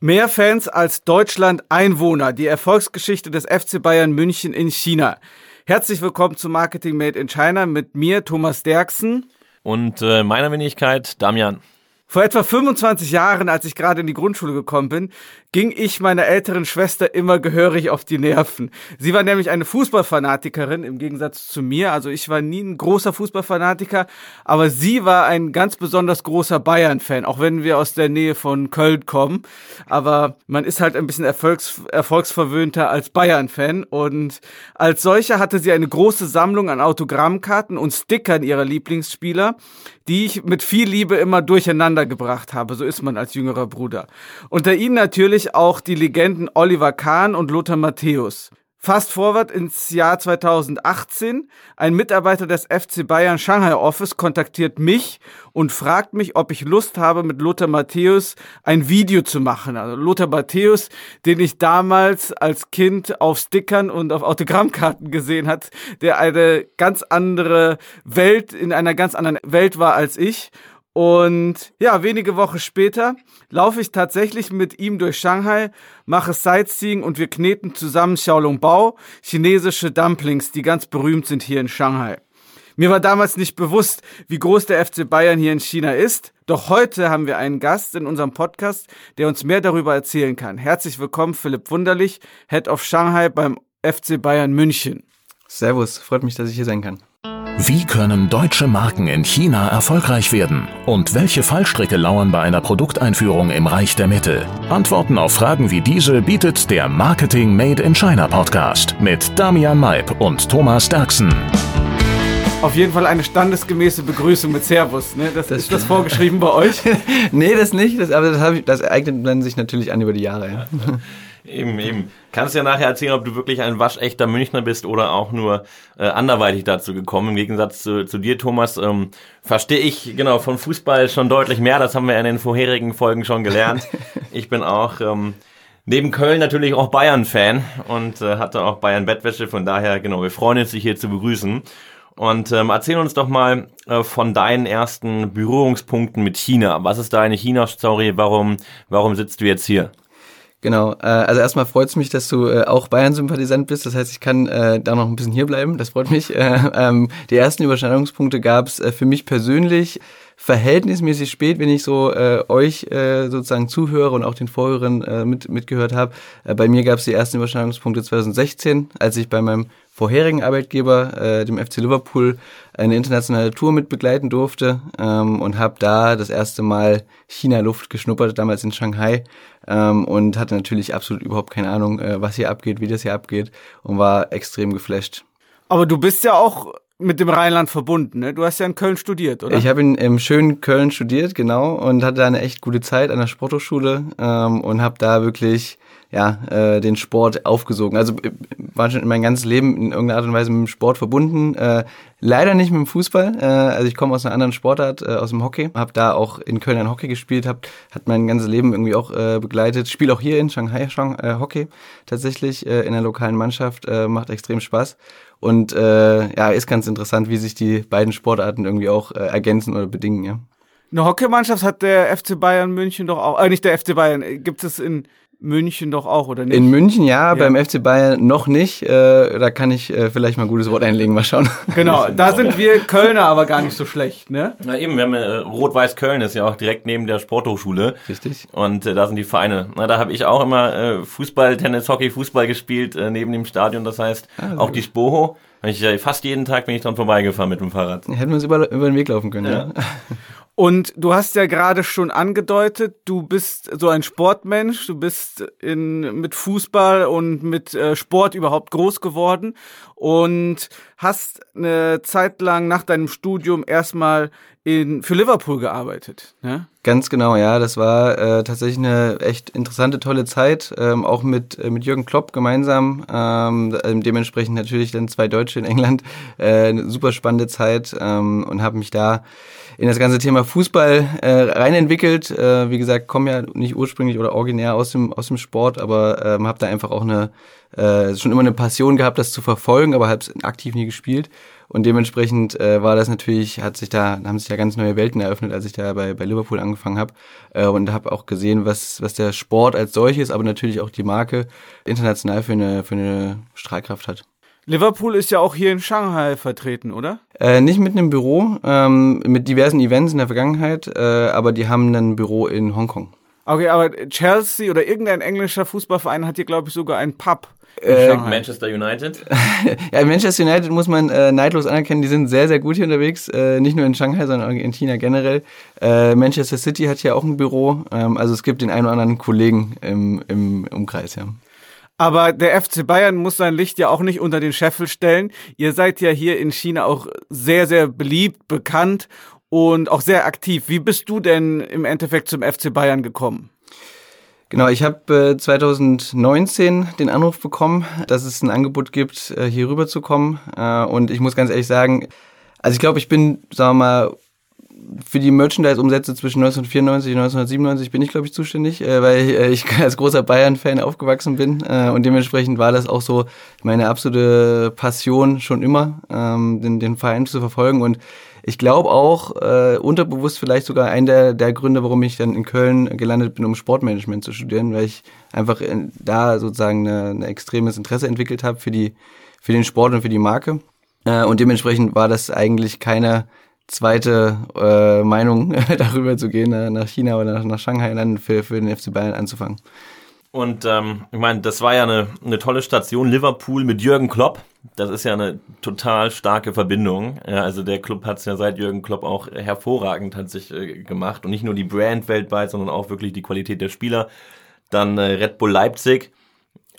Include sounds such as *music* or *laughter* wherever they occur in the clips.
Mehr Fans als Deutschland Einwohner. Die Erfolgsgeschichte des FC Bayern München in China. Herzlich willkommen zu Marketing Made in China mit mir, Thomas Derksen. Und äh, meiner Wenigkeit, Damian. Vor etwa 25 Jahren, als ich gerade in die Grundschule gekommen bin, ging ich meiner älteren Schwester immer gehörig auf die Nerven. Sie war nämlich eine Fußballfanatikerin im Gegensatz zu mir. Also ich war nie ein großer Fußballfanatiker, aber sie war ein ganz besonders großer Bayern-Fan, auch wenn wir aus der Nähe von Köln kommen. Aber man ist halt ein bisschen erfolgs erfolgsverwöhnter als Bayern-Fan und als solcher hatte sie eine große Sammlung an Autogrammkarten und Stickern ihrer Lieblingsspieler, die ich mit viel Liebe immer durcheinander gebracht habe. So ist man als jüngerer Bruder. Unter ihnen natürlich auch die Legenden Oliver Kahn und Lothar Matthäus. Fast forward ins Jahr 2018. Ein Mitarbeiter des FC Bayern Shanghai Office kontaktiert mich und fragt mich, ob ich Lust habe, mit Lothar Matthäus ein Video zu machen. Also Lothar Matthäus, den ich damals als Kind auf Stickern und auf Autogrammkarten gesehen hat, der eine ganz andere Welt, in einer ganz anderen Welt war als ich. Und ja, wenige Wochen später laufe ich tatsächlich mit ihm durch Shanghai, mache Sightseeing und wir kneten zusammen Xiaolong Bao, chinesische Dumplings, die ganz berühmt sind hier in Shanghai. Mir war damals nicht bewusst, wie groß der FC Bayern hier in China ist. Doch heute haben wir einen Gast in unserem Podcast, der uns mehr darüber erzählen kann. Herzlich willkommen, Philipp Wunderlich, Head of Shanghai beim FC Bayern München. Servus, freut mich, dass ich hier sein kann. Wie können deutsche Marken in China erfolgreich werden? Und welche Fallstricke lauern bei einer Produkteinführung im Reich der Mitte? Antworten auf Fragen wie diese bietet der Marketing Made in China Podcast mit Damian Maib und Thomas Derksen. Auf jeden Fall eine standesgemäße Begrüßung mit Servus. Ne? Das, das ist das vorgeschrieben bei euch? *laughs* nee, das nicht. Das, aber das, ich, das eignet man sich natürlich an über die Jahre. Ja. Eben, eben. Kannst ja nachher erzählen, ob du wirklich ein waschechter Münchner bist oder auch nur äh, anderweitig dazu gekommen. Im Gegensatz zu, zu dir, Thomas, ähm, verstehe ich genau von Fußball schon deutlich mehr. Das haben wir in den vorherigen Folgen schon gelernt. *laughs* Ich bin auch ähm, neben Köln natürlich auch Bayern-Fan und äh, hatte auch Bayern-Bettwäsche. Von daher, genau, wir freuen uns, dich hier zu begrüßen. Und ähm, erzähl uns doch mal äh, von deinen ersten Berührungspunkten mit China. Was ist deine China-Story? Warum, warum sitzt du jetzt hier? Genau, äh, also erstmal freut es mich, dass du äh, auch Bayern-Sympathisant bist. Das heißt, ich kann äh, da noch ein bisschen hierbleiben. Das freut mich. Äh, ähm, die ersten Überschneidungspunkte gab es äh, für mich persönlich verhältnismäßig spät, wenn ich so äh, euch äh, sozusagen zuhöre und auch den Vorhörern äh, mit, mitgehört habe. Äh, bei mir gab es die ersten Überschneidungspunkte 2016, als ich bei meinem vorherigen Arbeitgeber, äh, dem FC Liverpool, eine internationale Tour mit begleiten durfte ähm, und habe da das erste Mal China-Luft geschnuppert, damals in Shanghai ähm, und hatte natürlich absolut überhaupt keine Ahnung, äh, was hier abgeht, wie das hier abgeht und war extrem geflasht. Aber du bist ja auch mit dem Rheinland verbunden, ne? Du hast ja in Köln studiert, oder? Ich habe in im schönen Köln studiert, genau, und hatte da eine echt gute Zeit an der Sporthochschule ähm, und habe da wirklich ja, äh, den Sport aufgesogen. Also äh, war schon mein ganzes Leben in irgendeiner Art und Weise mit dem Sport verbunden. Äh, leider nicht mit dem Fußball. Äh, also ich komme aus einer anderen Sportart, äh, aus dem Hockey. Habe da auch in Köln ein Hockey gespielt, hab, hat mein ganzes Leben irgendwie auch äh, begleitet. Spiele auch hier in Shanghai Shang, äh, Hockey tatsächlich äh, in der lokalen Mannschaft. Äh, macht extrem Spaß. Und äh, ja, ist ganz interessant, wie sich die beiden Sportarten irgendwie auch äh, ergänzen oder bedingen, ja. Eine Hockeymannschaft hat der FC Bayern München doch auch, äh, nicht der FC Bayern, gibt es in München doch auch, oder nicht? In München ja, ja. beim FC Bayern noch nicht. Äh, da kann ich äh, vielleicht mal ein gutes Wort einlegen, mal schauen. Genau, *laughs* da sind wir Kölner aber gar nicht so schlecht, ne? Na eben, wir haben äh, Rot-Weiß Köln, ist ja auch direkt neben der Sporthochschule. Richtig. Und äh, da sind die Vereine. Na, da habe ich auch immer äh, Fußball, Tennis, Hockey, Fußball gespielt äh, neben dem Stadion. Das heißt, ah, auch gut. die Spoho. Ich, äh, fast jeden Tag bin ich dran vorbeigefahren mit dem Fahrrad. Hätten wir uns über, über den Weg laufen können, ja. ja. *laughs* Und du hast ja gerade schon angedeutet, du bist so ein Sportmensch, du bist in, mit Fußball und mit äh, Sport überhaupt groß geworden und hast eine Zeit lang nach deinem Studium erstmal in, für Liverpool gearbeitet. Ne? Ganz genau, ja. Das war äh, tatsächlich eine echt interessante, tolle Zeit, ähm, auch mit, äh, mit Jürgen Klopp gemeinsam. Ähm, dementsprechend natürlich dann zwei Deutsche in England. Äh, eine super spannende Zeit ähm, und habe mich da in das ganze Thema Fußball äh, reinentwickelt. Äh, wie gesagt, komme ja nicht ursprünglich oder originär aus dem, aus dem Sport, aber ähm, habe da einfach auch eine äh, schon immer eine Passion gehabt, das zu verfolgen, aber habe aktiv nie gespielt. Und dementsprechend äh, war das natürlich, hat sich da, haben sich da ganz neue Welten eröffnet, als ich da bei, bei Liverpool angefangen habe. Äh, und habe auch gesehen, was, was der Sport als solches, aber natürlich auch die Marke international für eine, für eine Strahlkraft hat. Liverpool ist ja auch hier in Shanghai vertreten, oder? Äh, nicht mit einem Büro, ähm, mit diversen Events in der Vergangenheit, äh, aber die haben ein Büro in Hongkong. Okay, aber Chelsea oder irgendein englischer Fußballverein hat hier, glaube ich, sogar einen Pub. Äh, Manchester United? *laughs* ja, Manchester United muss man äh, neidlos anerkennen, die sind sehr, sehr gut hier unterwegs, äh, nicht nur in Shanghai, sondern auch in China generell. Äh, Manchester City hat hier auch ein Büro, ähm, also es gibt den einen oder anderen Kollegen im, im Umkreis, ja. Aber der FC Bayern muss sein Licht ja auch nicht unter den Scheffel stellen. Ihr seid ja hier in China auch sehr, sehr beliebt, bekannt und auch sehr aktiv. Wie bist du denn im Endeffekt zum FC Bayern gekommen? Genau, ich habe äh, 2019 den Anruf bekommen, dass es ein Angebot gibt, äh, hier rüber zu kommen. Äh, und ich muss ganz ehrlich sagen, also ich glaube, ich bin, sagen wir mal, für die Merchandise-Umsätze zwischen 1994 und 1997 bin ich, glaube ich, zuständig, äh, weil äh, ich *laughs* als großer Bayern-Fan aufgewachsen bin. Äh, und dementsprechend war das auch so meine absolute Passion schon immer, ähm, den, den Verein zu verfolgen. Und ich glaube auch, äh, unterbewusst vielleicht sogar ein der, der Gründe, warum ich dann in Köln gelandet bin, um Sportmanagement zu studieren, weil ich einfach in, da sozusagen ein extremes Interesse entwickelt habe für, die, für den Sport und für die Marke. Äh, und dementsprechend war das eigentlich keine zweite äh, Meinung *laughs* darüber zu gehen, äh, nach China oder nach, nach Shanghai dann für, für den FC Bayern anzufangen. Und ähm, ich meine, das war ja eine, eine tolle Station, Liverpool mit Jürgen Klopp. Das ist ja eine total starke Verbindung. Ja, also der Club hat es ja seit Jürgen Klopp auch hervorragend hat sich äh, gemacht. Und nicht nur die Brand weltweit, sondern auch wirklich die Qualität der Spieler. Dann äh, Red Bull Leipzig,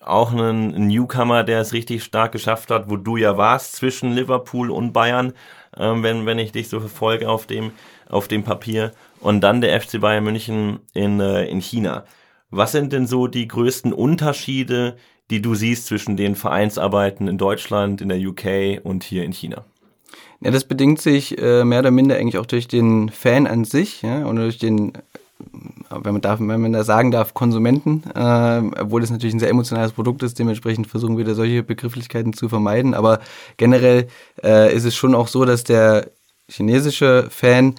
auch ein Newcomer, der es richtig stark geschafft hat, wo du ja warst zwischen Liverpool und Bayern ähm, wenn, wenn ich dich so verfolge auf dem, auf dem Papier. Und dann der FC Bayern München in, äh, in China. Was sind denn so die größten Unterschiede, die du siehst zwischen den Vereinsarbeiten in Deutschland, in der UK und hier in China? Ja, das bedingt sich äh, mehr oder minder eigentlich auch durch den Fan an sich ja, und durch den wenn man, darf, wenn man da sagen darf, Konsumenten, äh, obwohl es natürlich ein sehr emotionales Produkt ist, dementsprechend versuchen wir da solche Begrifflichkeiten zu vermeiden. Aber generell äh, ist es schon auch so, dass der chinesische Fan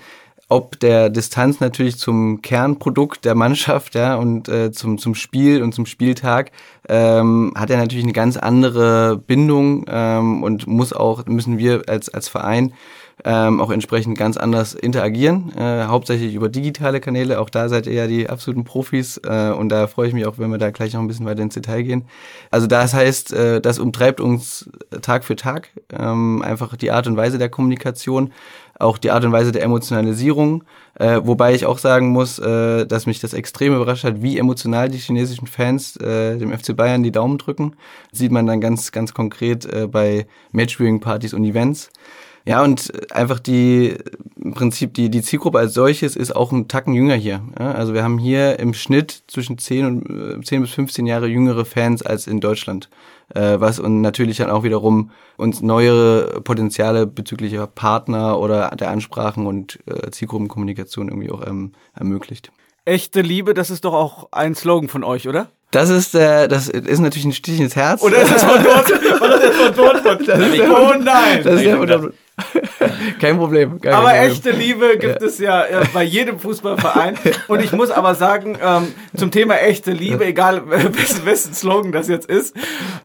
ob der Distanz natürlich zum Kernprodukt der Mannschaft ja, und äh, zum, zum Spiel und zum Spieltag ähm, hat er natürlich eine ganz andere Bindung ähm, und muss auch, müssen wir als, als Verein ähm, auch entsprechend ganz anders interagieren, äh, hauptsächlich über digitale Kanäle. Auch da seid ihr ja die absoluten Profis äh, und da freue ich mich auch, wenn wir da gleich noch ein bisschen weiter ins Detail gehen. Also das heißt, äh, das umtreibt uns Tag für Tag, ähm, einfach die Art und Weise der Kommunikation, auch die Art und Weise der Emotionalisierung, äh, wobei ich auch sagen muss, äh, dass mich das extrem überrascht hat, wie emotional die chinesischen Fans äh, dem FC Bayern die Daumen drücken. Das sieht man dann ganz, ganz konkret äh, bei Matchviewing-Partys und Events. Ja, und einfach die, im Prinzip die, die Zielgruppe als solches ist auch ein Tacken jünger hier. Ja, also wir haben hier im Schnitt zwischen 10 und 10 äh, bis 15 Jahre jüngere Fans als in Deutschland. Äh, was und natürlich dann auch wiederum uns neuere Potenziale bezüglich Partner oder der Ansprachen und äh, Zielgruppenkommunikation irgendwie auch ähm, ermöglicht. Echte Liebe, das ist doch auch ein Slogan von euch, oder? Das ist, äh, das ist natürlich ein Stich ins Herz. Oder ist das von dort? *laughs* War das jetzt von Dortmund? Das ist der, oh nein! Das ist der von. *laughs* Kein Problem. Kein aber Problem. echte Liebe gibt es ja äh, bei jedem Fußballverein. *laughs* Und ich muss aber sagen, ähm, zum Thema echte Liebe, egal *laughs* wessen, wessen Slogan das jetzt ist,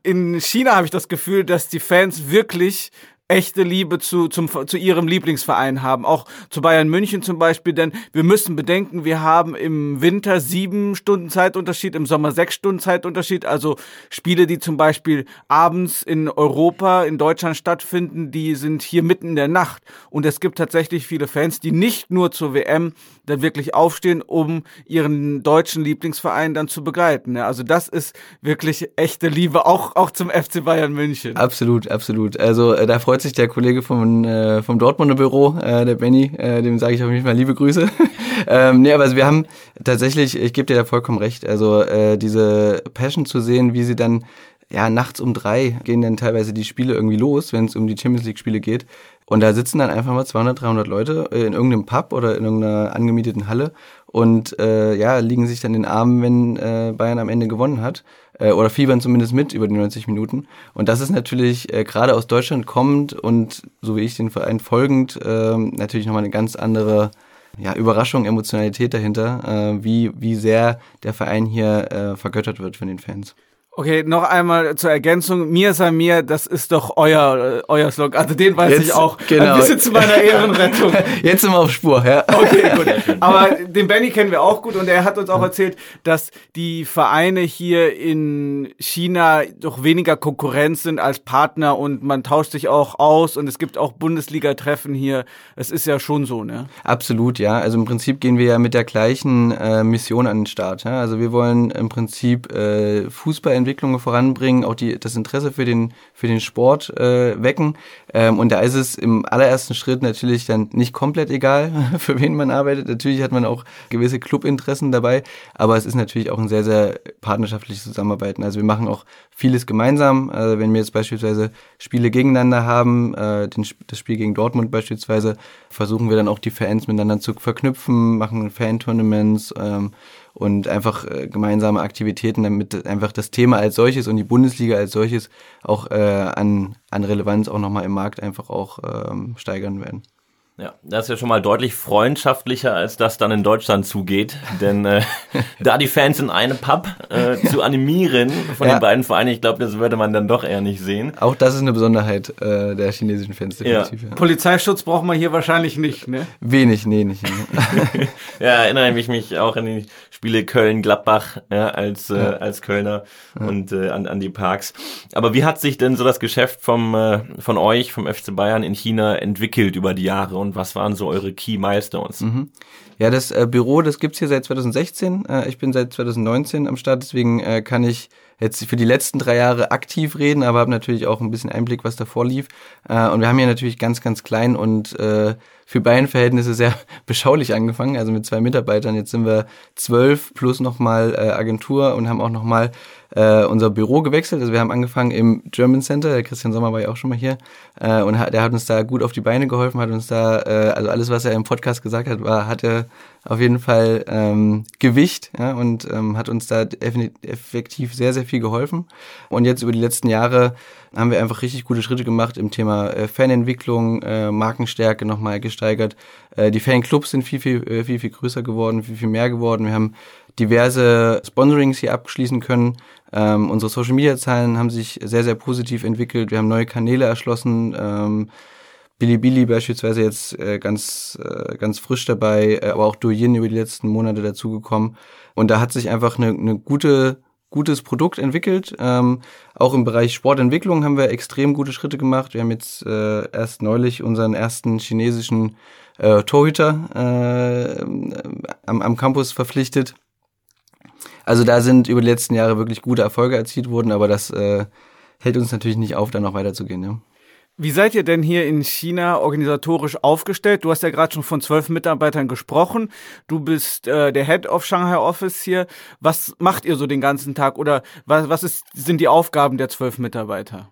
in China habe ich das Gefühl, dass die Fans wirklich echte Liebe zu, zum, zu ihrem Lieblingsverein haben. Auch zu Bayern München zum Beispiel, denn wir müssen bedenken, wir haben im Winter sieben Stunden Zeitunterschied, im Sommer sechs Stunden Zeitunterschied. Also Spiele, die zum Beispiel abends in Europa, in Deutschland stattfinden, die sind hier mitten in der Nacht. Und es gibt tatsächlich viele Fans, die nicht nur zur WM dann wirklich aufstehen, um ihren deutschen Lieblingsverein dann zu begleiten. Also das ist wirklich echte Liebe, auch, auch zum FC Bayern München. Absolut, absolut. Also äh, da freut sich der Kollege vom, äh, vom Dortmunder Büro, äh, der Benny, äh, dem sage ich auf jeden Fall liebe Grüße. *laughs* ähm, nee, aber also wir haben tatsächlich, ich gebe dir da vollkommen recht, also äh, diese Passion zu sehen, wie sie dann ja, nachts um drei gehen dann teilweise die Spiele irgendwie los, wenn es um die Champions League Spiele geht. Und da sitzen dann einfach mal 200, 300 Leute in irgendeinem Pub oder in irgendeiner angemieteten Halle und äh, ja, liegen sich dann den Armen, wenn äh, Bayern am Ende gewonnen hat. Äh, oder fiebern zumindest mit über die 90 Minuten. Und das ist natürlich äh, gerade aus Deutschland kommend und so wie ich den Verein folgend äh, natürlich nochmal eine ganz andere ja, Überraschung, Emotionalität dahinter, äh, wie, wie sehr der Verein hier äh, vergöttert wird von den Fans. Okay, noch einmal zur Ergänzung. Mir sei mir, das ist doch euer, euer Slogan. Also den weiß Jetzt, ich auch. genau. Ein bisschen zu meiner Ehrenrettung. *laughs* Jetzt sind wir auf Spur, ja. Okay, gut. *laughs* Aber den Benny kennen wir auch gut und er hat uns auch erzählt, dass die Vereine hier in China doch weniger Konkurrenz sind als Partner und man tauscht sich auch aus und es gibt auch Bundesliga-Treffen hier. Es ist ja schon so, ne? Absolut, ja. Also im Prinzip gehen wir ja mit der gleichen äh, Mission an den Start. Ja? Also wir wollen im Prinzip äh, Fußball Entwicklungen voranbringen, auch die, das Interesse für den, für den Sport äh, wecken. Ähm, und da ist es im allerersten Schritt natürlich dann nicht komplett egal, *laughs* für wen man arbeitet. Natürlich hat man auch gewisse Clubinteressen dabei, aber es ist natürlich auch ein sehr, sehr partnerschaftliches Zusammenarbeiten. Also wir machen auch vieles gemeinsam. Also wenn wir jetzt beispielsweise Spiele gegeneinander haben, äh, den, das Spiel gegen Dortmund beispielsweise, versuchen wir dann auch die Fans miteinander zu verknüpfen, machen Fan-Tournaments, ähm, und einfach äh, gemeinsame Aktivitäten, damit einfach das Thema als solches und die Bundesliga als solches auch äh, an, an Relevanz auch nochmal im Markt einfach auch ähm, steigern werden. Ja, das ist ja schon mal deutlich freundschaftlicher, als das dann in Deutschland zugeht. Denn äh, *laughs* da die Fans in einem Pub äh, zu animieren von Ja. den beiden Vereinen, ich glaube, das würde man dann doch eher nicht sehen. Auch das ist eine Besonderheit äh, der chinesischen Fans definitiv. Ja. Polizeischutz braucht man hier wahrscheinlich nicht, ne? Wenig, nee, nicht. Nee. *laughs* Ja, erinnere ich mich auch an die Spiele Köln-Gladbach ja, als, äh, als Kölner und äh, an, an die Parks. Aber wie hat sich denn so das Geschäft vom, äh, von euch, vom FC Bayern in China entwickelt über die Jahre und was waren so eure Key Milestones? Ja, das äh, Büro, das gibt's hier seit 2016. Äh, ich bin seit 2019 am Start, deswegen äh, kann ich jetzt für die letzten drei Jahre aktiv reden, aber habe natürlich auch ein bisschen Einblick, was davor lief. Äh, und wir haben hier natürlich ganz, ganz klein und äh, für Bayern-Verhältnisse sehr *laughs* beschaulich angefangen, also mit zwei Mitarbeitern. Jetzt sind wir zwölf plus nochmal äh, Agentur und haben auch nochmal äh, unser Büro gewechselt. Also wir haben angefangen im German Center, der Christian Sommer war ja auch schon mal hier, äh, und hat, der hat uns da gut auf die Beine geholfen, hat uns da, äh, also alles, was er im Podcast gesagt hat, war, hatte auf jeden Fall ähm, Gewicht ja, und ähm, hat uns da effektiv sehr, sehr viel geholfen. Und jetzt über die letzten Jahre haben wir einfach richtig gute Schritte gemacht im Thema äh, Fanentwicklung, äh, Markenstärke nochmal gesteigert. Äh, die Fanclubs sind viel, viel, äh, viel, viel größer geworden, viel, viel mehr geworden. Wir haben diverse Sponsorings hier abschließen können. Ähm, unsere Social Media Zahlen haben sich sehr, sehr positiv entwickelt. Wir haben neue Kanäle erschlossen. Ähm, Bilibili beispielsweise jetzt äh, ganz, äh, ganz frisch dabei, äh, aber auch Douyin über die letzten Monate dazugekommen. Und da hat sich einfach eine, eine gute, gutes Produkt entwickelt. Ähm, auch im Bereich Sportentwicklung haben wir extrem gute Schritte gemacht. Wir haben jetzt äh, erst neulich unseren ersten chinesischen äh, Torhüter äh, am, am Campus verpflichtet. Also da sind über die letzten Jahre wirklich gute Erfolge erzielt worden, aber das äh, hält uns natürlich nicht auf, da noch weiterzugehen. Ja. Wie seid ihr denn hier in China organisatorisch aufgestellt? Du hast ja gerade schon von zwölf Mitarbeitern gesprochen. Du bist äh, der Head of Shanghai Office hier. Was macht ihr so den ganzen Tag oder was, was ist, sind die Aufgaben der zwölf Mitarbeiter?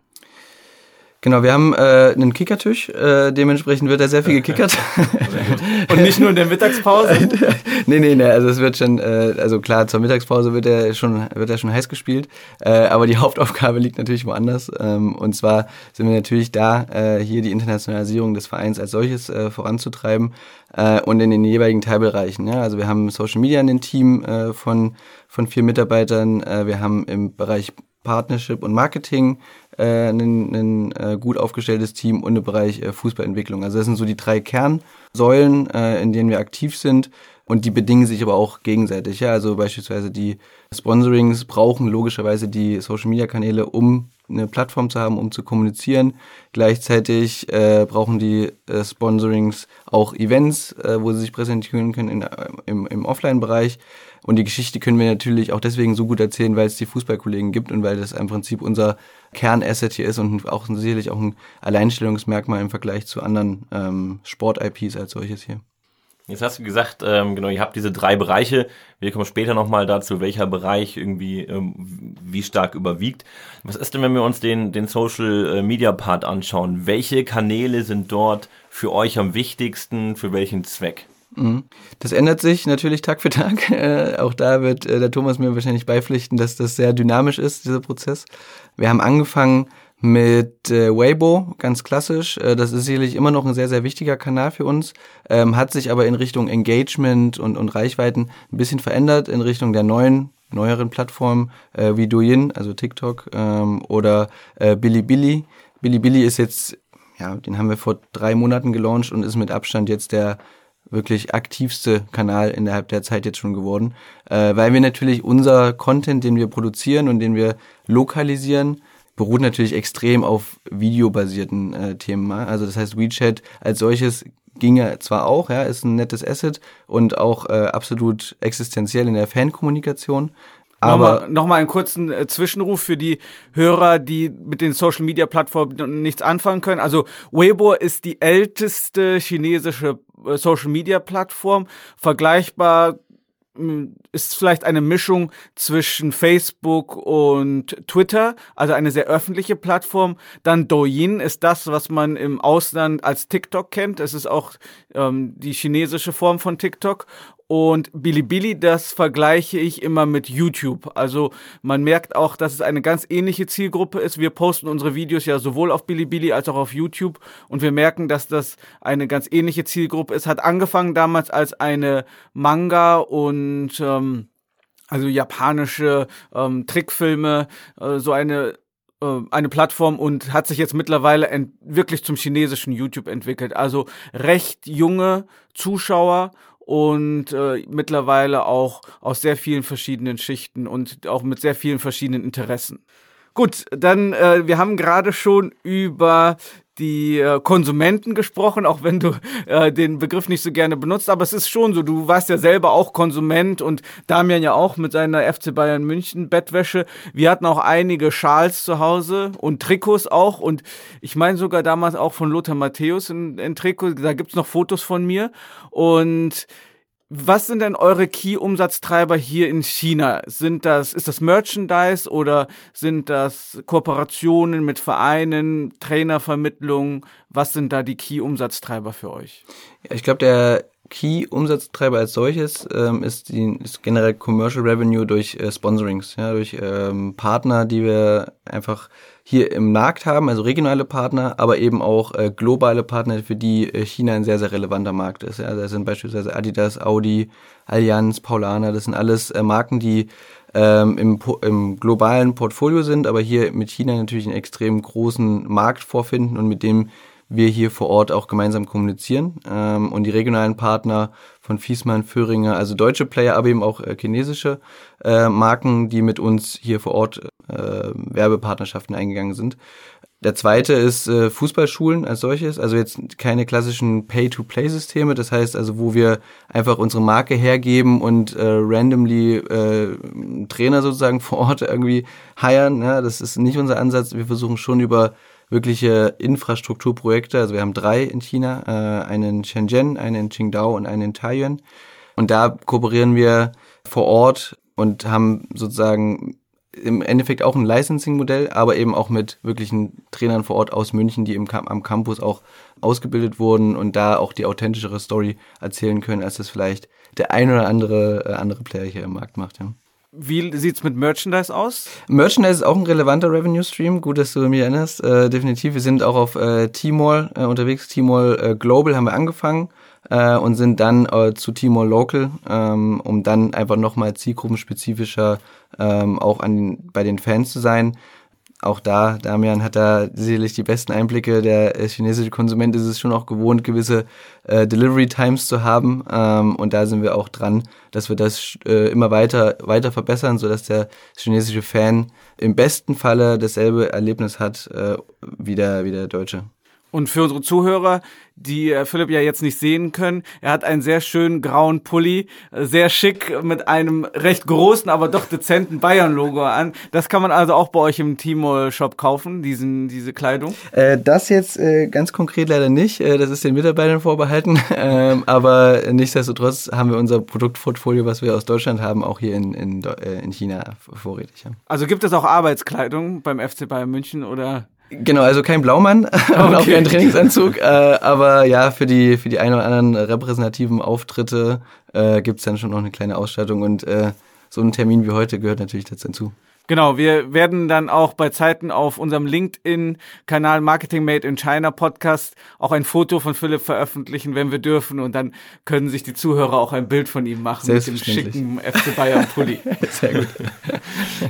Genau, wir haben äh, einen Kickertisch, äh, dementsprechend wird da sehr viel gekickert. *laughs* Und nicht nur in der Mittagspause? *laughs* nee, nee, nee, also es wird schon, äh, also klar, zur Mittagspause wird er schon, wird er schon heiß gespielt, äh, aber die *laughs* Hauptaufgabe liegt natürlich woanders. Ähm, und zwar sind wir natürlich da, äh, hier die Internationalisierung des Vereins als solches äh, voranzutreiben äh, und in den jeweiligen Teilbereichen. Ja? Also wir haben Social Media in dem Team äh, von, von vier Mitarbeitern, äh, wir haben im Bereich Partnership und Marketing äh, ein, ein äh, gut aufgestelltes Team und im Bereich äh, Fußballentwicklung. Also das sind so die drei Kernsäulen, äh, in denen wir aktiv sind und die bedingen sich aber auch gegenseitig. Ja? Also beispielsweise die Sponsorings brauchen logischerweise die Social-Media-Kanäle, um eine Plattform zu haben, um zu kommunizieren. Gleichzeitig äh, brauchen die äh, Sponsorings auch Events, äh, wo sie sich präsentieren können in, äh, im, im Offline-Bereich. Und die Geschichte können wir natürlich auch deswegen so gut erzählen, weil es die Fußballkollegen gibt und weil das im Prinzip unser Kernasset hier ist und auch sicherlich auch ein Alleinstellungsmerkmal im Vergleich zu anderen ähm, Sport-IPs als solches hier. Jetzt hast du gesagt, ähm, genau, ihr habt diese drei Bereiche. Wir kommen später nochmal dazu, welcher Bereich irgendwie ähm, wie stark überwiegt. Was ist denn, wenn wir uns den, den Social äh, Media Part anschauen? Welche Kanäle sind dort für euch am wichtigsten? Für welchen Zweck? Mhm. Das ändert sich natürlich Tag für Tag. *laughs* Äh, auch da wird äh, der Thomas mir wahrscheinlich beipflichten, dass das sehr dynamisch ist, dieser Prozess. Wir haben angefangen mit äh, Weibo, ganz klassisch. Das ist sicherlich immer noch ein sehr, sehr wichtiger Kanal für uns, ähm, hat sich aber in Richtung Engagement und, und Reichweiten ein bisschen verändert, in Richtung der neuen, neueren Plattformen wie Douyin, also TikTok, ähm, oder Bilibili. Bilibili ist jetzt, ja, den haben wir vor drei Monaten gelauncht und ist mit Abstand jetzt der wirklich aktivste Kanal innerhalb der Zeit jetzt schon geworden, äh, weil wir natürlich unser Content, den wir produzieren und den wir lokalisieren, beruht natürlich extrem auf videobasierten äh, Themen. Also das heißt, WeChat als solches ginge zwar auch, ja, ist ein nettes Asset und auch äh, absolut existenziell in der Fankommunikation. Aber nochmal, nochmal einen kurzen äh, Zwischenruf für die Hörer, die mit den Social Media Plattformen nichts anfangen können. Also Weibo ist die älteste chinesische äh, Social Media Plattform, vergleichbar ist vielleicht eine Mischung zwischen Facebook und Twitter, also eine sehr öffentliche Plattform. Dann Douyin ist das, was man im Ausland als TikTok kennt. Es ist auch ähm, die chinesische Form von TikTok. Und Bilibili, das vergleiche ich immer mit YouTube. Also man merkt auch, dass es eine ganz ähnliche Zielgruppe ist. Wir posten unsere Videos ja sowohl auf Bilibili als auch auf YouTube. Und wir merken, dass das eine ganz ähnliche Zielgruppe ist. Hat angefangen damals als eine Manga und ähm, also japanische ähm, Trickfilme, äh, so eine äh, eine Plattform und hat sich jetzt mittlerweile wirklich zum chinesischen YouTube entwickelt. Also recht junge Zuschauer und äh, mittlerweile auch aus sehr vielen verschiedenen Schichten und auch mit sehr vielen verschiedenen Interessen. Gut, dann äh, wir haben gerade schon über die äh, Konsumenten gesprochen, auch wenn du äh, den Begriff nicht so gerne benutzt, aber es ist schon so, du warst ja selber auch Konsument und Damian ja auch mit seiner FC Bayern München Bettwäsche. Wir hatten auch einige Schals zu Hause und Trikots auch und ich meine sogar damals auch von Lothar Matthäus in, in Trikot, da gibt's noch Fotos von mir und was sind denn eure Key-Umsatztreiber hier in China? Sind das, ist das Merchandise oder sind das Kooperationen mit Vereinen, Trainervermittlung? Was sind da die Key-Umsatztreiber für euch? Ich glaube, der Key-Umsatztreiber als solches ähm, ist, die, ist generell Commercial Revenue durch äh, Sponsorings, ja, durch ähm, Partner, die wir einfach hier im Markt haben, also regionale Partner, aber eben auch äh, globale Partner, für die äh, China ein sehr, sehr relevanter Markt ist. Ja. Das sind beispielsweise Adidas, Audi, Allianz, Paulana, das sind alles äh, Marken, die ähm, im, im globalen Portfolio sind, aber hier mit China natürlich einen extrem großen Markt vorfinden und mit dem wir hier vor Ort auch gemeinsam kommunizieren. Ähm, und die regionalen Partner von Fiesmann, Föhringer, also deutsche Player, aber eben auch äh, chinesische äh, Marken, die mit uns hier vor Ort äh, Werbepartnerschaften eingegangen sind. Der zweite ist äh, Fußballschulen als solches, also jetzt keine klassischen Pay-to-Play-Systeme, das heißt also, wo wir einfach unsere Marke hergeben und äh, randomly äh, Trainer sozusagen *laughs* vor Ort irgendwie hiren. Ja, das ist nicht unser Ansatz. Wir versuchen schon über wirkliche Infrastrukturprojekte. Also wir haben drei in China, äh, einen in Shenzhen, einen in Qingdao und einen in Taiyuan. Und da kooperieren wir vor Ort und haben sozusagen im Endeffekt auch ein Licensing-Modell, aber eben auch mit wirklichen Trainern vor Ort aus München, die im, am Campus auch ausgebildet wurden und da auch die authentischere Story erzählen können, als das vielleicht der ein oder andere äh, andere Player hier im Markt macht. Ja. Wie sieht's mit Merchandise aus? Merchandise ist auch ein relevanter Revenue Stream. Gut, dass du mich erinnerst. Äh, definitiv. Wir sind auch auf äh, T-Mall äh, unterwegs. T-Mall äh, Global haben wir angefangen äh, und sind dann äh, zu T-Mall Local, ähm, um dann einfach nochmal zielgruppenspezifischer ähm, auch an, bei den Fans zu sein auch da, Damian hat da sicherlich die besten Einblicke. Der äh, chinesische Konsument ist es schon auch gewohnt, gewisse äh, Delivery Times zu haben. Ähm, und da sind wir auch dran, dass wir das äh, immer weiter, weiter verbessern, sodass der chinesische Fan im besten Falle dasselbe Erlebnis hat äh, wie, der, wie der Deutsche. Und für unsere Zuhörer, die äh, Philipp ja jetzt nicht sehen können, er hat einen sehr schönen grauen Pulli, äh, sehr schick mit einem recht großen, aber doch dezenten Bayern-Logo an. Das kann man also auch bei euch im Timo-Shop kaufen, diesen, diese Kleidung? Äh, das jetzt äh, ganz konkret leider nicht. Äh, das ist den Mitarbeitern vorbehalten. *laughs* Ähm, aber nichtsdestotrotz haben wir unser Produktportfolio, was wir aus Deutschland haben, auch hier in, in, äh, in China vorrätig. Ja. Also gibt es auch Arbeitskleidung beim FC Bayern München oder? Genau, also kein Blaumann *laughs* okay. und auch kein Trainingsanzug, äh, aber ja, für die, für die ein oder anderen repräsentativen Auftritte äh, gibt dann schon noch eine kleine Ausstattung und äh, so ein Termin wie heute gehört natürlich dazu. Genau, wir werden dann auch bei Zeiten auf unserem LinkedIn-Kanal Marketing Made in China Podcast auch ein Foto von Philipp veröffentlichen, wenn wir dürfen. Und dann können sich die Zuhörer auch ein Bild von ihm machen mit dem schicken FC Bayern Pulli. *laughs* Sehr gut.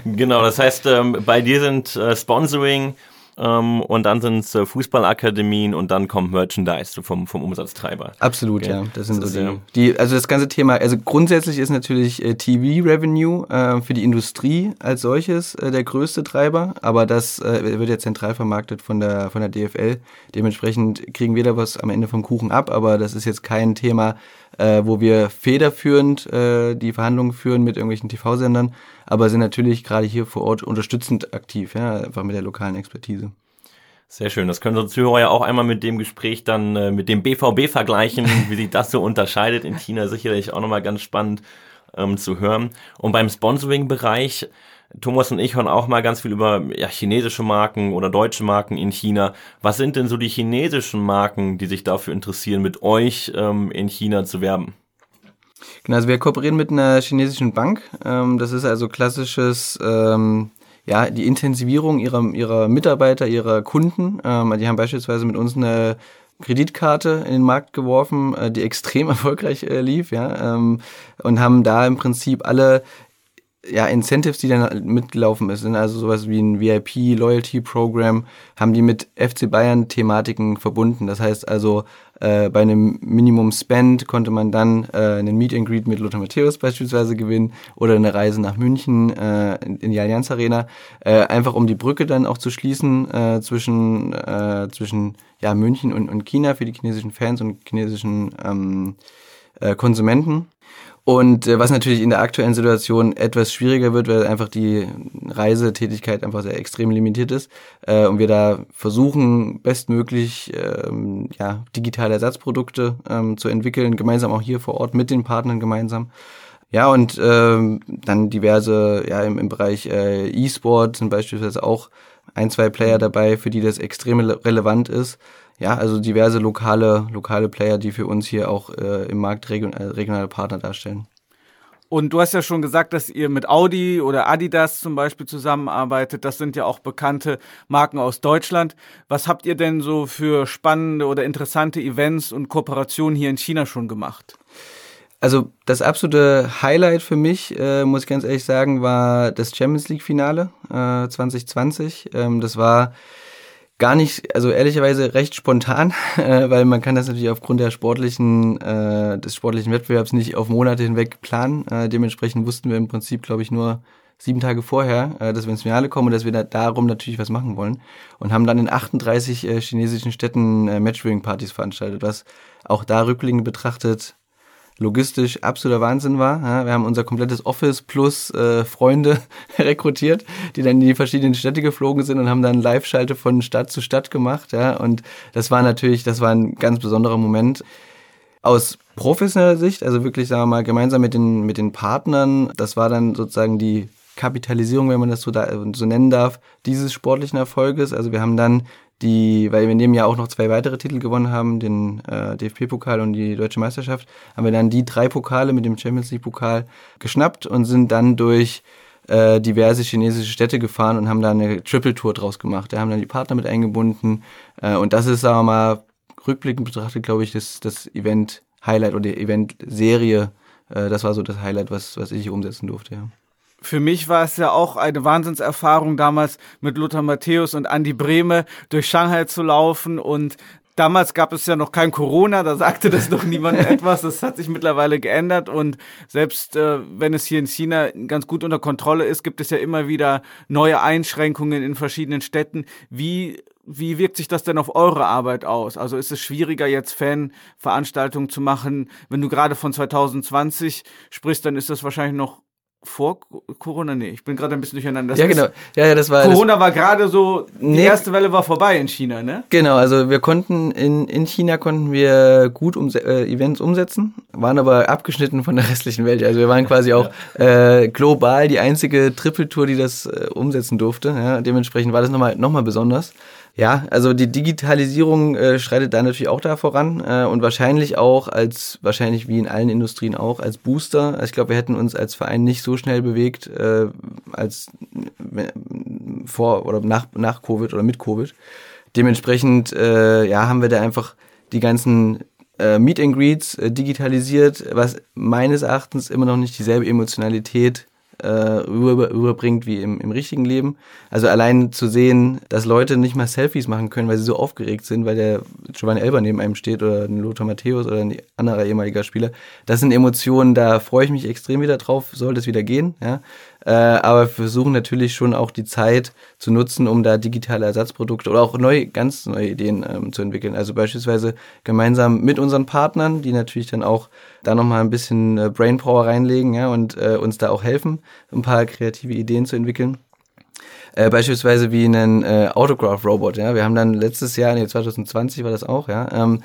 genau, das heißt, ähm, bei dir sind äh, Sponsoring ähm, und dann sind es äh, Fußballakademien und dann kommt Merchandise vom, vom Umsatztreiber. Absolut, okay. ja. Das sind das so die, die, also das ganze Thema, also grundsätzlich ist natürlich äh, TV-Revenue äh, für die Industrie als solches äh, der größte Treiber, aber das äh, wird ja zentral vermarktet von der, von der DFL. Dementsprechend kriegen wir da was am Ende vom Kuchen ab, aber das ist jetzt kein Thema, äh, wo wir federführend äh, die Verhandlungen führen mit irgendwelchen TV-Sendern, aber sind natürlich gerade hier vor Ort unterstützend aktiv, ja, einfach mit der lokalen Expertise. Sehr schön. Das können unsere Zuhörer ja auch einmal mit dem Gespräch dann äh, mit dem BVB vergleichen, *laughs* wie sich das so unterscheidet. In China sicherlich auch nochmal ganz spannend ähm, zu hören. Und beim Sponsoring-Bereich Thomas und ich hören auch mal ganz viel über ja, chinesische Marken oder deutsche Marken in China. Was sind denn so die chinesischen Marken, die sich dafür interessieren, mit euch ähm, in China zu werben? Genau, also wir kooperieren mit einer chinesischen Bank. Ähm, das ist also klassisches, ähm, ja, die Intensivierung ihrer, ihrer Mitarbeiter, ihrer Kunden. Ähm, die haben beispielsweise mit uns eine Kreditkarte in den Markt geworfen, äh, die extrem *laughs* erfolgreich äh, lief, ja, ähm, und haben da im Prinzip alle ja, Incentives, die dann mitgelaufen sind, also sowas wie ein VIP Loyalty Program, haben die mit FC Bayern Thematiken verbunden. Das heißt also, äh, bei einem Minimum Spend konnte man dann äh, einen Meet and Greet mit Lothar Matthäus beispielsweise gewinnen oder eine Reise nach München äh, in, in die Allianz Arena, äh, einfach um die Brücke dann auch zu schließen äh, zwischen, äh, zwischen ja, München und, und China für die chinesischen Fans und chinesischen ähm, äh, Konsumenten. Und äh, was natürlich in der aktuellen Situation etwas schwieriger wird, weil einfach die Reisetätigkeit einfach sehr extrem limitiert ist äh, und wir da versuchen, bestmöglich ähm, ja, digitale Ersatzprodukte ähm, zu entwickeln, gemeinsam auch hier vor Ort mit den Partnern gemeinsam. Ja, und ähm, dann diverse, ja, im, im Bereich äh, E-Sport sind beispielsweise auch ein, zwei Player dabei, für die das extrem relevant ist ja, also diverse lokale, lokale Player, die für uns hier auch äh, im Markt region, äh, regionale Partner darstellen. Und du hast ja schon gesagt, dass ihr mit Audi oder Adidas zum Beispiel zusammenarbeitet. Das sind ja auch bekannte Marken aus Deutschland. Was habt ihr denn so für spannende oder interessante Events und Kooperationen hier in China schon gemacht? Also das absolute Highlight für mich, äh, muss ich ganz ehrlich sagen, war das Champions League Finale äh, 2020. Ähm, das war gar nicht, also ehrlicherweise recht spontan, *laughs* äh, weil man kann das natürlich aufgrund der sportlichen, äh, des sportlichen Wettbewerbs nicht auf Monate hinweg planen. Äh, dementsprechend wussten wir im Prinzip, glaube ich, nur sieben Tage vorher, äh, dass wir ins Finale kommen und dass wir da darum natürlich was machen wollen. Und haben dann in 38 äh, chinesischen Städten äh, Matchviewing-Partys veranstaltet, was auch da rückblickend betrachtet logistisch absoluter Wahnsinn war. Ja, wir haben unser komplettes Office plus äh, Freunde *laughs* rekrutiert, die dann in die verschiedenen Städte geflogen sind und haben dann Live-Schalte von Stadt zu Stadt gemacht. Ja, und das war natürlich, das war ein ganz besonderer Moment. Aus professioneller Sicht, also wirklich, sagen wir mal, gemeinsam mit den, mit den Partnern, das war dann sozusagen die Kapitalisierung, wenn man das so, da, so nennen darf, dieses sportlichen Erfolges. Also wir haben dann die, weil wir in dem Jahr auch noch zwei weitere Titel gewonnen haben, den äh, DFB-Pokal und die Deutsche Meisterschaft, haben wir dann die drei Pokale mit dem Champions League-Pokal geschnappt und sind dann durch äh, diverse chinesische Städte gefahren und haben da eine Triple-Tour draus gemacht. Da haben dann die Partner mit eingebunden äh, und das ist, sagen wir mal, rückblickend betrachtet, glaube ich, das, das Event-Highlight oder die Event-Serie. Äh, das war so das Highlight, was, was ich umsetzen durfte, ja für mich war es ja auch eine Wahnsinnserfahrung damals mit Lothar Matthäus und Andi Brehme durch Shanghai zu laufen und Damals gab es ja noch kein Corona, da sagte das noch niemand *laughs* etwas. Das hat sich mittlerweile geändert und selbst äh, wenn es hier in China ganz gut unter Kontrolle ist, gibt es ja immer wieder neue Einschränkungen in verschiedenen Städten. Wie wie wirkt sich das denn auf eure Arbeit aus? Also ist es schwieriger, jetzt Fanveranstaltungen zu machen? Wenn du gerade von 2020 sprichst, dann ist das wahrscheinlich noch vor Corona? Nee, ich bin gerade ein bisschen durcheinander. Das ja, genau. Ja, ja, das war. Corona das, war gerade so, die nee, erste Welle war vorbei in China, ne? Genau, also wir konnten in, in China konnten wir gut um, äh, Events umsetzen, waren aber abgeschnitten von der *laughs* restlichen Welt. Also wir waren quasi auch äh, global die einzige Triple-Tour, die das äh, umsetzen durfte. Ja, dementsprechend war das nochmal noch mal besonders. Ja, also die Digitalisierung äh, schreitet da natürlich auch da voran äh, und wahrscheinlich auch als, wahrscheinlich wie in allen Industrien auch, als Booster. Also ich glaube, wir hätten uns als Verein nicht so schnell bewegt äh, als äh, vor oder nach, nach Covid oder mit Covid. Dementsprechend, äh, ja, haben wir da einfach die ganzen äh, Meet and Greets äh, digitalisiert, was meines Erachtens immer noch nicht dieselbe Emotionalität äh, rüber, rüberbringt wie im, im richtigen Leben. Also allein zu sehen, dass Leute nicht mal Selfies machen können, weil sie so aufgeregt sind, weil der Giovanni Elber neben einem steht oder ein Lothar Matthäus oder ein anderer ehemaliger Spieler. Das sind Emotionen, da freue ich mich extrem wieder drauf, sollte es wieder gehen. Ja? Äh, aber wir versuchen natürlich schon auch die Zeit zu nutzen, um da digitale Ersatzprodukte oder auch neue, ganz neue Ideen ähm, zu entwickeln. Also beispielsweise gemeinsam mit unseren Partnern, die natürlich dann auch da nochmal ein bisschen äh, Brainpower reinlegen ja, und äh, uns da auch helfen, ein paar kreative Ideen zu entwickeln. Äh, beispielsweise wie einen äh, Autograph-Robot. Ja? Wir haben dann letztes Jahr, nee, 2020 war das auch, ja, ähm,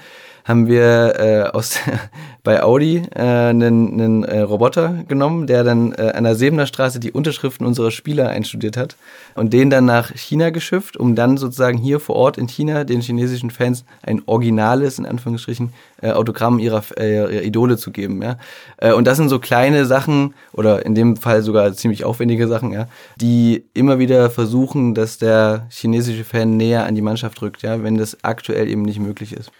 haben wir äh, aus *laughs* bei Audi äh, einen, einen äh, Roboter genommen, der dann äh, an der Sebener Straße die Unterschriften unserer Spieler einstudiert hat und den dann nach China geschifft, um dann sozusagen hier vor Ort in China den chinesischen Fans ein originales, in Anführungsstrichen, äh, Autogramm ihrer, äh, ihrer Idole zu geben. Ja? Äh, und das sind so kleine Sachen, oder in dem Fall sogar ziemlich aufwendige Sachen, ja, die immer wieder versuchen, dass der chinesische Fan näher an die Mannschaft rückt, ja, wenn das aktuell eben nicht möglich ist.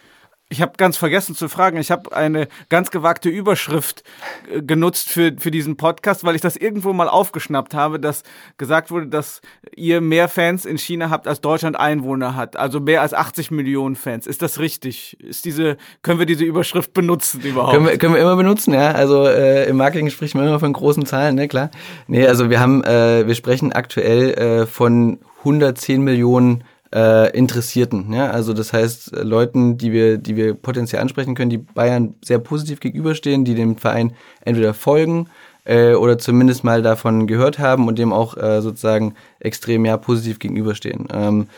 Ich habe ganz vergessen zu fragen. Ich habe eine ganz gewagte Überschrift äh, genutzt für, für diesen Podcast, weil ich das irgendwo mal aufgeschnappt habe, dass gesagt wurde, dass ihr mehr Fans in China habt, als Deutschland Einwohner hat. Also mehr als 80 Millionen Fans. Ist das richtig? Ist diese, können wir diese Überschrift benutzen überhaupt? Können wir, können wir immer benutzen, ja. Also äh, im Marketing spricht man immer von großen Zahlen, ne, klar. Nee, also wir haben, äh, wir sprechen aktuell äh, von 110 Millionen äh, Interessierten. Ja? Also das heißt, äh, Leuten, die wir, die wir potenziell ansprechen können, die Bayern sehr positiv gegenüberstehen, die dem Verein entweder folgen äh, oder zumindest mal davon gehört haben und dem auch äh, sozusagen extrem ja positiv gegenüberstehen. Ähm,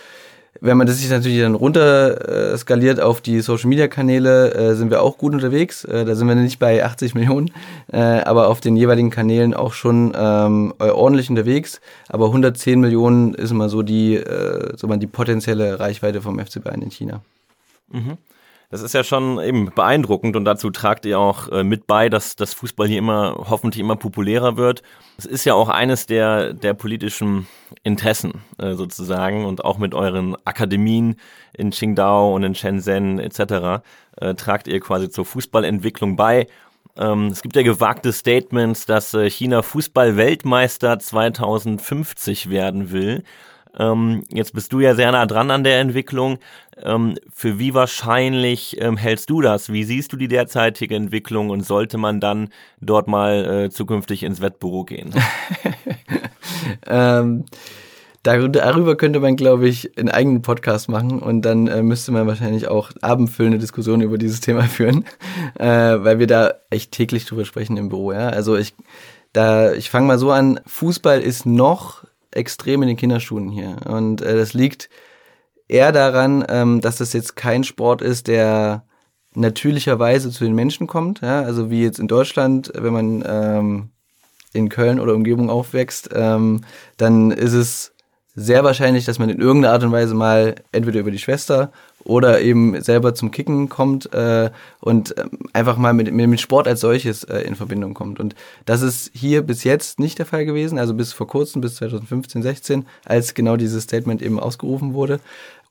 wenn man das sich natürlich dann runter äh, skaliert auf die Social Media Kanäle, äh, sind wir auch gut unterwegs. Äh, da sind wir nicht bei 80 Millionen, äh, aber auf den jeweiligen Kanälen auch schon ähm, ordentlich unterwegs. Aber 110 Millionen ist immer so die, äh, so mal die potenzielle Reichweite vom FC Bayern in China. Mhm. Das ist ja schon eben beeindruckend und dazu tragt ihr auch äh, mit bei, dass das Fußball hier immer hoffentlich immer populärer wird. Es ist ja auch eines der der politischen Interessen äh, sozusagen und auch mit euren Akademien in Qingdao und in Shenzhen etc. Äh, tragt ihr quasi zur Fußballentwicklung bei. Ähm, es gibt ja gewagte Statements, dass äh, China Fußball-Weltmeister 2050 werden will. Ähm, jetzt bist du ja sehr nah dran an der Entwicklung. Ähm, für wie wahrscheinlich ähm, hältst du das? Wie siehst du die derzeitige Entwicklung und sollte man dann dort mal äh, zukünftig ins Wettbüro gehen? *laughs* ähm, darüber könnte man, glaube ich, einen eigenen Podcast machen und dann äh, müsste man wahrscheinlich auch abendfüllende Diskussionen über dieses Thema *laughs* führen, äh, weil wir da echt täglich drüber sprechen im Büro. Ja? Also ich, ich fange mal so an, Fußball ist noch extrem in den Kinderschuhen hier. Und äh, das liegt eher daran, ähm, dass das jetzt kein Sport ist, der natürlicherweise zu den Menschen kommt. Ja? Also wie jetzt in Deutschland, wenn man ähm, in Köln oder Umgebung aufwächst, ähm, dann ist es sehr wahrscheinlich, dass man in irgendeiner Art und Weise mal entweder über die Schwester oder eben selber zum Kicken kommt äh, und äh, einfach mal mit, mit Sport als solches äh, in Verbindung kommt. Und das ist hier bis jetzt nicht der Fall gewesen, also bis vor kurzem, bis 2015, 16, als genau dieses Statement eben ausgerufen wurde.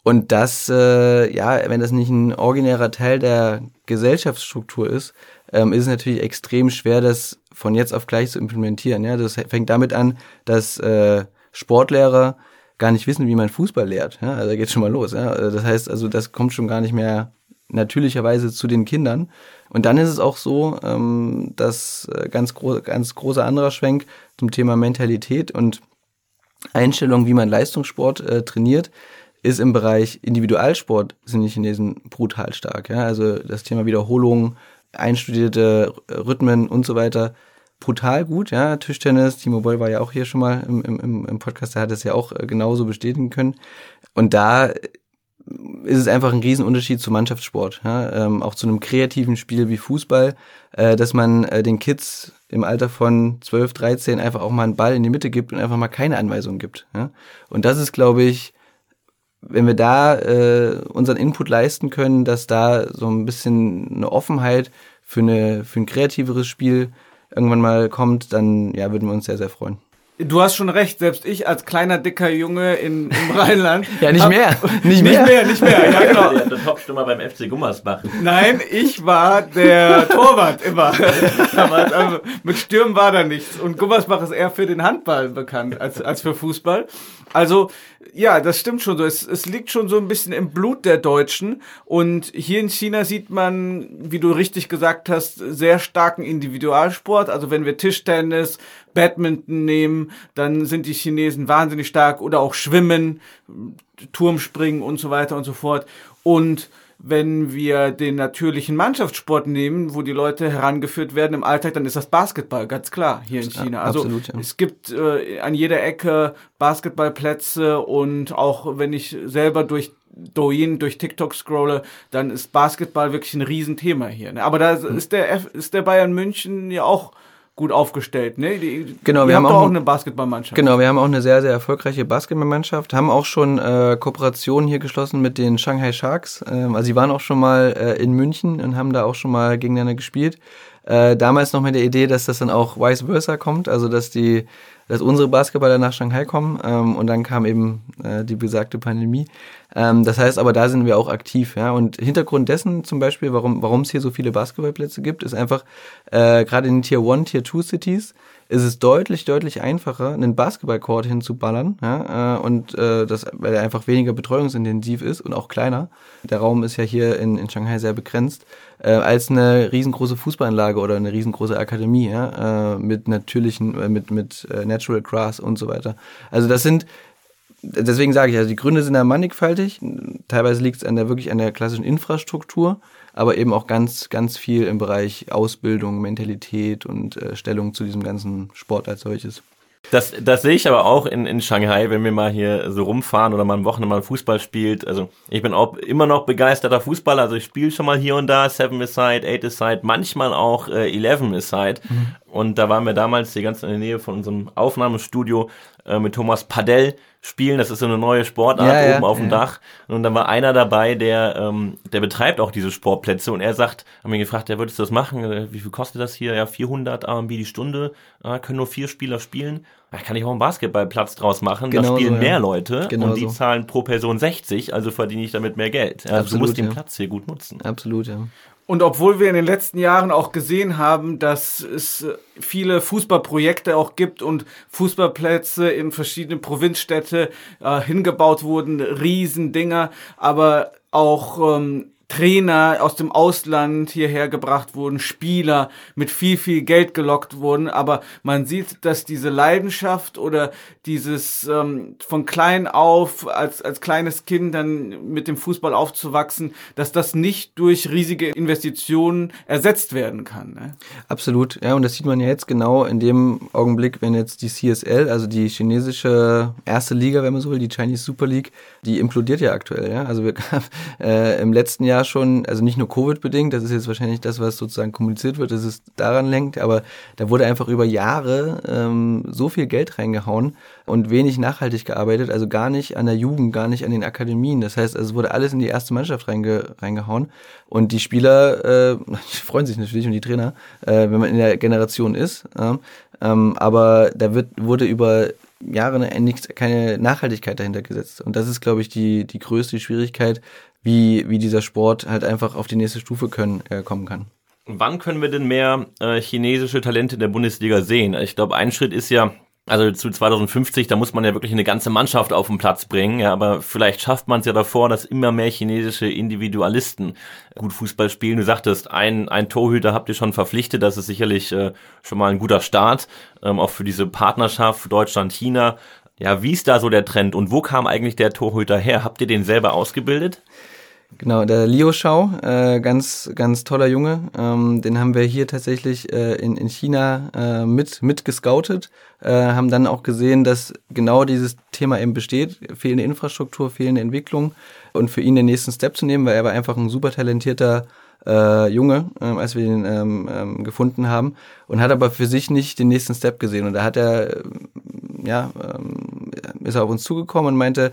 Und das, äh, ja, wenn das nicht ein originärer Teil der Gesellschaftsstruktur ist, ähm, ist es natürlich extrem schwer, das von jetzt auf gleich zu implementieren. Ja, das fängt damit an, dass äh, Sportlehrer gar nicht wissen, wie man Fußball lehrt. Ja, also da geht schon mal los. Ja. Das heißt, also das kommt schon gar nicht mehr natürlicherweise zu den Kindern. Und dann ist es auch so, ähm, dass äh, ganz, gro ganz großer anderer Schwenk zum Thema Mentalität und Einstellung, wie man Leistungssport äh, trainiert, ist im Bereich Individualsport sind die Chinesen brutal stark. Ja? Also das Thema Wiederholung, einstudierte Rhythmen und so weiter brutal gut, ja. Tischtennis, Timo Boll war ja auch hier schon mal im, im, im Podcast, der hat es ja auch äh, genauso bestätigen können. Und da ist es einfach ein Riesenunterschied zu Mannschaftssport, ja? ähm, auch zu einem kreativen Spiel wie Fußball, äh, dass man äh, den Kids im Alter von 12, 13 einfach auch mal einen Ball in die Mitte gibt und einfach mal keine Anweisungen gibt. Ja? Und das ist, glaube ich, wenn wir da äh, unseren Input leisten können, dass da so ein bisschen eine Offenheit für, eine, für ein kreativeres Spiel irgendwann mal kommt, dann ja, würden wir uns sehr, sehr freuen. Du hast schon recht, selbst ich als kleiner, dicker Junge in, im Rheinland. *laughs* ja, nicht mehr. Nicht mehr. Nicht mehr, nicht mehr. Ja, genau. Der, der Topstürmer beim FC Gummersbach. Nein, ich war der *laughs* Torwart immer. also, mit Stürmen war da nichts. Und Gummersbach ist eher für den Handball bekannt als, als für Fußball. Also, ja, das stimmt schon so. Es, es liegt schon so ein bisschen im Blut der Deutschen. Und hier in China sieht man, wie du richtig gesagt hast, sehr starken Individualsport. Also wenn wir Tischtennis, Badminton nehmen, dann sind die Chinesen wahnsinnig stark oder auch Schwimmen, Turmspringen und so weiter und so fort. Und wenn wir den natürlichen Mannschaftssport nehmen, wo die Leute herangeführt werden im Alltag, dann ist das Basketball, ganz klar, hier in China. also absolut, ja. es gibt äh, an jeder Ecke Basketballplätze und auch wenn ich selber durch Douyin, durch TikTok scrolle, dann ist Basketball wirklich ein Riesenthema hier. Ne? Aber da hm. ist der, F ist der Bayern München ja auch gut aufgestellt, ne? Die, genau, wir haben auch, auch eine Basketballmannschaft. Genau, wir haben auch eine sehr, sehr erfolgreiche Basketballmannschaft, haben auch schon äh, Kooperationen hier geschlossen mit den Shanghai Sharks. Ähm, also sie waren auch schon mal äh, in München und haben da auch schon mal gegeneinander gespielt. Äh, damals noch mit der Idee, dass das dann auch vice versa kommt, also dass die dass unsere Basketballer nach Shanghai kommen ähm, und dann kam eben äh, die besagte Pandemie. Ähm, das heißt aber, da sind wir auch aktiv. Ja? Und Hintergrund dessen zum Beispiel, warum warum es hier so viele Basketballplätze gibt, ist einfach äh, gerade in Tier 1, Tier 2 Cities ist es deutlich, deutlich einfacher, einen Basketballcourt hinzuballern. Ja? Äh, und äh, das, weil er einfach weniger betreuungsintensiv ist und auch kleiner. Der Raum ist ja hier in, in Shanghai sehr begrenzt, äh, als eine riesengroße Fußballanlage oder eine riesengroße Akademie, ja? äh, mit natürlichen, äh, mit, mit äh, Natural Grass und so weiter. Also das sind deswegen sage ich, also die Gründe sind da mannigfaltig. Teilweise liegt es an der wirklich an der klassischen Infrastruktur aber eben auch ganz, ganz viel im Bereich Ausbildung, Mentalität und äh, Stellung zu diesem ganzen Sport als solches. Das, das sehe ich aber auch in, in Shanghai, wenn wir mal hier so rumfahren oder mal am Wochenende mal Fußball spielt. Also ich bin auch immer noch begeisterter Fußballer. Also ich spiele schon mal hier und da Seven Aside, Eight Aside, manchmal auch äh, Eleven Aside. Mhm. Und da waren wir damals hier ganz in der Nähe von unserem Aufnahmestudio äh, mit Thomas Padell spielen. Das ist so eine neue Sportart ja, oben ja, auf dem ja. Dach. Und dann war einer dabei, der, ähm, der betreibt auch diese Sportplätze. Und er sagt, haben wir gefragt, ja, würdest du das machen? Äh, wie viel kostet das hier? Ja, 400 RMB die Stunde. Ah, können nur vier Spieler spielen. Da kann ich auch einen Basketballplatz draus machen. Genau da spielen so, mehr Leute genau und die so. zahlen pro Person 60, also verdiene ich damit mehr Geld. Also Absolut, du musst den Platz hier gut nutzen. Absolut, ja. Und obwohl wir in den letzten Jahren auch gesehen haben, dass es viele Fußballprojekte auch gibt und Fußballplätze in verschiedene Provinzstädte äh, hingebaut wurden, Riesendinger, aber auch ähm, Trainer aus dem Ausland hierher gebracht wurden, Spieler mit viel, viel Geld gelockt wurden. Aber man sieht, dass diese Leidenschaft oder dieses ähm, von klein auf als, als kleines Kind dann mit dem Fußball aufzuwachsen, dass das nicht durch riesige Investitionen ersetzt werden kann. Ne? Absolut, ja, und das sieht man ja jetzt genau in dem Augenblick, wenn jetzt die CSL, also die chinesische erste Liga, wenn man so will, die Chinese Super League, die implodiert ja aktuell. Ja? Also wir, *laughs* äh, im letzten Jahr schon, also nicht nur Covid-bedingt, das ist jetzt wahrscheinlich das, was sozusagen kommuniziert wird, dass es daran lenkt, aber da wurde einfach über Jahre ähm, so viel Geld reingehauen und wenig nachhaltig gearbeitet, also gar nicht an der Jugend, gar nicht an den Akademien. Das heißt, also es wurde alles in die erste Mannschaft reinge, reingehauen und die Spieler äh, *laughs* freuen sich natürlich und die Trainer, äh, wenn man in der Generation ist. Äh, ähm, aber da wird, wurde über Jahre keine Nachhaltigkeit dahinter gesetzt. Und das ist, glaube ich, die, die größte Schwierigkeit, wie, wie dieser Sport halt einfach auf die nächste Stufe können, äh, kommen kann. Wann können wir denn mehr äh, chinesische Talente in der Bundesliga sehen? Ich glaube, ein Schritt ist ja, also zu 2050, da muss man ja wirklich eine ganze Mannschaft auf den Platz bringen, ja, aber vielleicht schafft man es ja davor, dass immer mehr chinesische Individualisten gut Fußball spielen. Du sagtest, ein, ein Torhüter habt ihr schon verpflichtet, das ist sicherlich äh, schon mal ein guter Start, ähm, auch für diese Partnerschaft Deutschland-China. Ja, wie ist da so der Trend und wo kam eigentlich der Torhüter her? Habt ihr den selber ausgebildet? Genau, der Leo Schau, äh, ganz, ganz toller Junge. Ähm, den haben wir hier tatsächlich äh, in, in China äh, mit, mit gescoutet, äh, haben dann auch gesehen, dass genau dieses Thema eben besteht, fehlende Infrastruktur, fehlende Entwicklung und für ihn den nächsten Step zu nehmen, weil er war einfach ein super talentierter äh, Junge, ähm, als wir ihn ähm, ähm, gefunden haben und hat aber für sich nicht den nächsten Step gesehen und da hat er, ja, ähm, ist er auf uns zugekommen und meinte,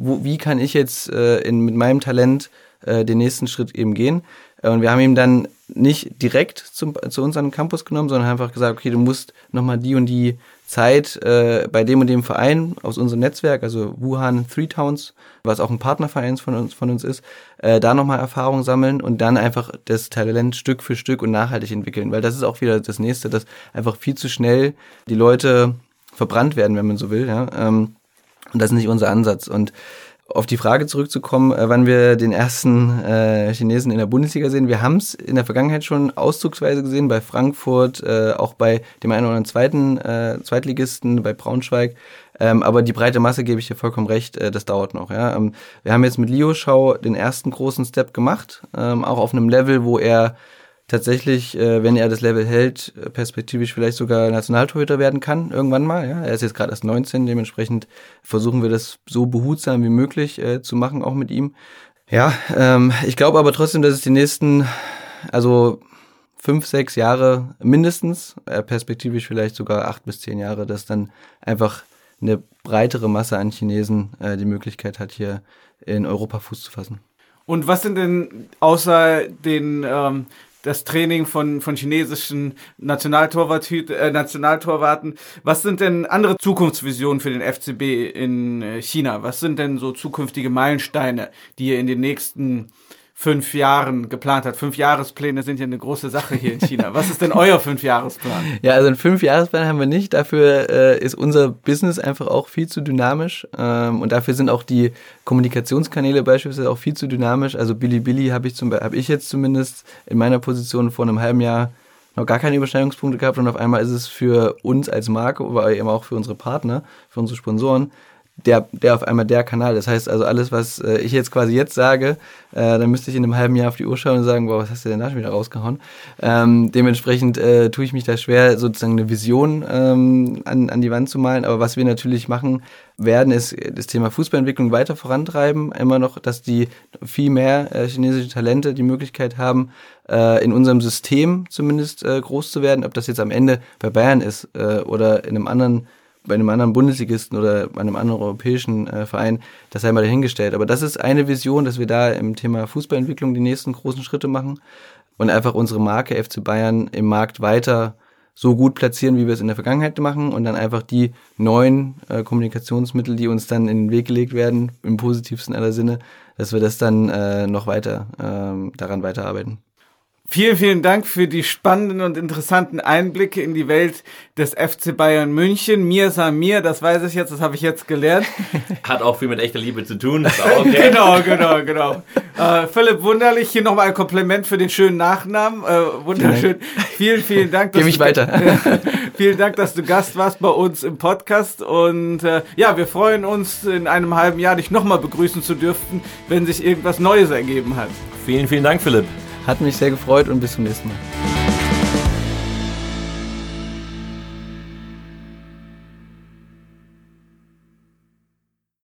wo, wie kann ich jetzt äh, in, mit meinem Talent äh, den nächsten Schritt eben gehen. Äh, und wir haben ihm dann nicht direkt zum, zu uns an den Campus genommen, sondern einfach gesagt, okay, du musst nochmal die und die Zeit äh, bei dem und dem Verein aus unserem Netzwerk, also Wuhan Three Towns, was auch ein Partnerverein von uns, von uns ist, äh, da nochmal Erfahrung sammeln und dann einfach das Talent Stück für Stück und nachhaltig entwickeln. Weil das ist auch wieder das Nächste, dass einfach viel zu schnell die Leute verbrannt werden, wenn man so will. Ja? Ähm, und das ist nicht unser Ansatz. Und auf die Frage zurückzukommen, äh, wann wir den ersten äh, Chinesen in der Bundesliga sehen. Wir haben es in der Vergangenheit schon auszugsweise gesehen, bei Frankfurt, äh, auch bei dem einen oder anderen zweiten äh, Zweitligisten, bei Braunschweig. Ähm, aber die breite Masse gebe ich dir vollkommen recht, äh, das dauert noch. Ja? Ähm, wir haben jetzt mit Lio Schau den ersten großen Step gemacht, ähm, auch auf einem Level, wo er tatsächlich, äh, wenn er das Level hält, äh, perspektivisch vielleicht sogar Nationaltorhüter werden kann, irgendwann mal. Ja? Er ist jetzt gerade erst 19, dementsprechend versuchen wir das so behutsam wie möglich äh, zu machen, auch mit ihm. Ja, ähm, ich glaube aber trotzdem, dass es die nächsten, also fünf, sechs Jahre mindestens, äh, perspektivisch vielleicht sogar acht bis zehn Jahre, dass dann einfach eine breitere Masse an Chinesen äh, die Möglichkeit hat, hier in Europa Fuß zu fassen. Und was sind denn außer den ähm, das Training von, von chinesischen Nationaltorwart, äh, Nationaltorwarten. Was sind denn andere Zukunftsvisionen für den FCB in äh, China? Was sind denn so zukünftige Meilensteine, die ihr in den nächsten fünf Jahren geplant hat. Fünf Jahrespläne sind ja eine große Sache hier in China. Was ist denn euer Fünfjahresplan? *laughs* Ja, also einen Fünfjahresplan haben wir nicht. Dafür äh, ist unser Business einfach auch viel zu dynamisch. Ähm, und dafür sind auch die Kommunikationskanäle beispielsweise auch viel zu dynamisch. Also Bilibili habe ich, zum, hab ich jetzt zumindest in meiner Position vor einem halben Jahr noch gar keine Überschneidungspunkte gehabt und auf einmal ist es für uns als Marke, aber eben auch für unsere Partner, für unsere Sponsoren der, der auf einmal der Kanal. Das heißt also, alles, was äh, ich jetzt quasi jetzt sage, äh, dann müsste ich in einem halben Jahr auf die Uhr schauen und sagen, boah, was hast du denn da schon wieder rausgehauen? Ähm, dementsprechend äh, tue ich mich da schwer, sozusagen eine Vision ähm, an, an die Wand zu malen. Aber was wir natürlich machen werden, ist das Thema Fußballentwicklung weiter vorantreiben. Immer noch, dass die viel mehr äh, chinesische Talente die Möglichkeit haben, äh, in unserem System zumindest äh, groß zu werden. Ob das jetzt am Ende bei Bayern ist äh, oder in einem anderen bei einem anderen Bundesligisten oder bei einem anderen europäischen äh, Verein, das sei mal dahingestellt. Aber das ist eine Vision, dass wir da im Thema Fußballentwicklung die nächsten großen Schritte machen und einfach unsere Marke FC Bayern im Markt weiter so gut platzieren, wie wir es in der Vergangenheit machen und dann einfach die neuen äh, Kommunikationsmittel, die uns dann in den Weg gelegt werden, im positivsten aller Sinne, dass wir das dann äh, noch weiter äh, daran weiterarbeiten. Vielen, vielen Dank für die spannenden und interessanten Einblicke in die Welt des FC Bayern München. Mir sah mir, das weiß ich jetzt, das habe ich jetzt gelernt. *laughs* Hat auch viel mit echter Liebe zu tun. Das auch *laughs* okay. genau, genau, genau. Äh, Philipp Wunderlich, hier nochmal ein Kompliment für den schönen Nachnamen. Äh, wunderschön. Vielen, vielen Dank. Gebe ich weiter. *laughs* vielen Dank, dass du Gast warst bei uns im Podcast. Und äh, ja, wir freuen uns in einem halben Jahr dich nochmal begrüßen zu dürfen, wenn sich irgendwas Neues ergeben hat. Vielen, vielen Dank, Philipp. Hat mich sehr gefreut und bis zum nächsten Mal.